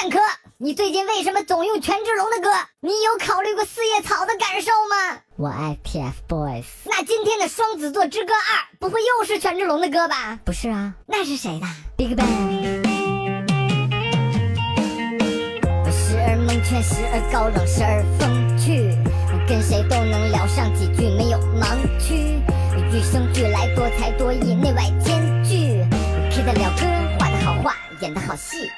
蛋壳，你最近为什么总用权志龙的歌？你有考虑过四叶草的感受吗？我爱 TFBOYS。那今天的《双子座之歌二》不会又是权志龙的歌吧？不是啊，那是谁的？BigBang。我时而蒙圈，时而高冷，时而风趣，跟谁都能聊上几句，没有盲区。与生俱来，多才多艺，内外兼具。K 得了歌，画的好画，演的好戏。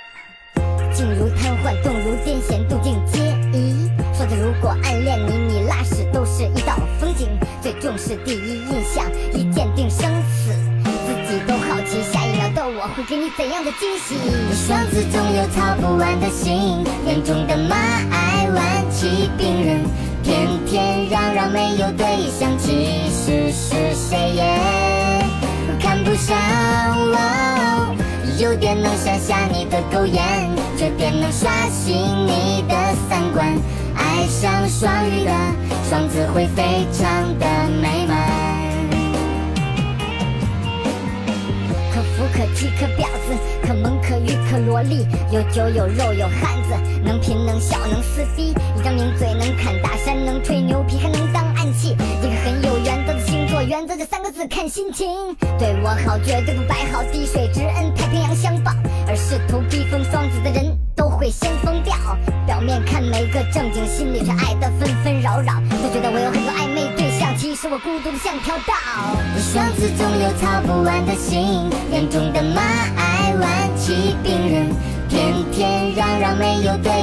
静如瘫痪，动如癫痫，渡尽皆宜。说的如果暗恋你，你拉屎都是一道风景。最重视第一印象，一见定生死。自己都好奇，下一秒的我会给你怎样的惊喜？双子总有操不完的心，眼中的马爱玩起病人，偏偏嚷嚷没有对象，其实是谁也看不上。有点能闪瞎你的狗眼，这点能刷新你的三观。爱上双鱼的双子会非常的美满。可富可妻可婊子，可萌可欲可萝莉，有酒有肉有汉子，能贫能笑能撕逼，一张名嘴能侃大山能吹牛皮看心情。对我好绝对不摆好，滴水之恩太平洋相报，而试图逼疯双子的人都会先疯掉。表面看没个正经，心里却爱得纷纷扰扰，都觉得我有很多暧昧对象，其实我孤独的像条道。双子总有操不完的心，眼中的马爱玩起病人，天天嚷嚷没有对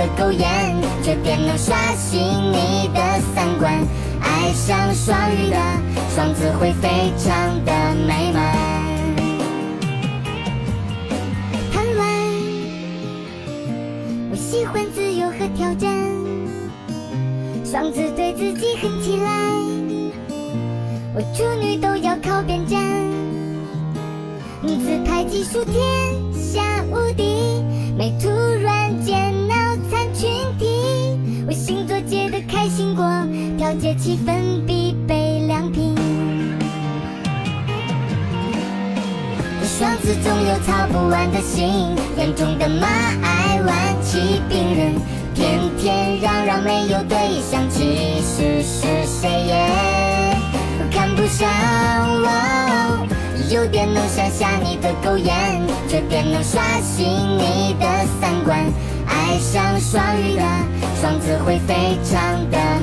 的狗眼，这点能刷新你的三观。爱上双鱼的双子会非常的美满。贪玩，我喜欢自由和挑战。双子对自己狠起来，我处女都要靠边站。自拍技术天下无敌，美图调节气氛必备良品。双子总有操不完的心，眼中的马爱玩起病人，天天嚷嚷没有对象，其实是谁也看不上我。有点能想象你的狗眼，这点能刷新你的三观。爱上双鱼的双子会非常的。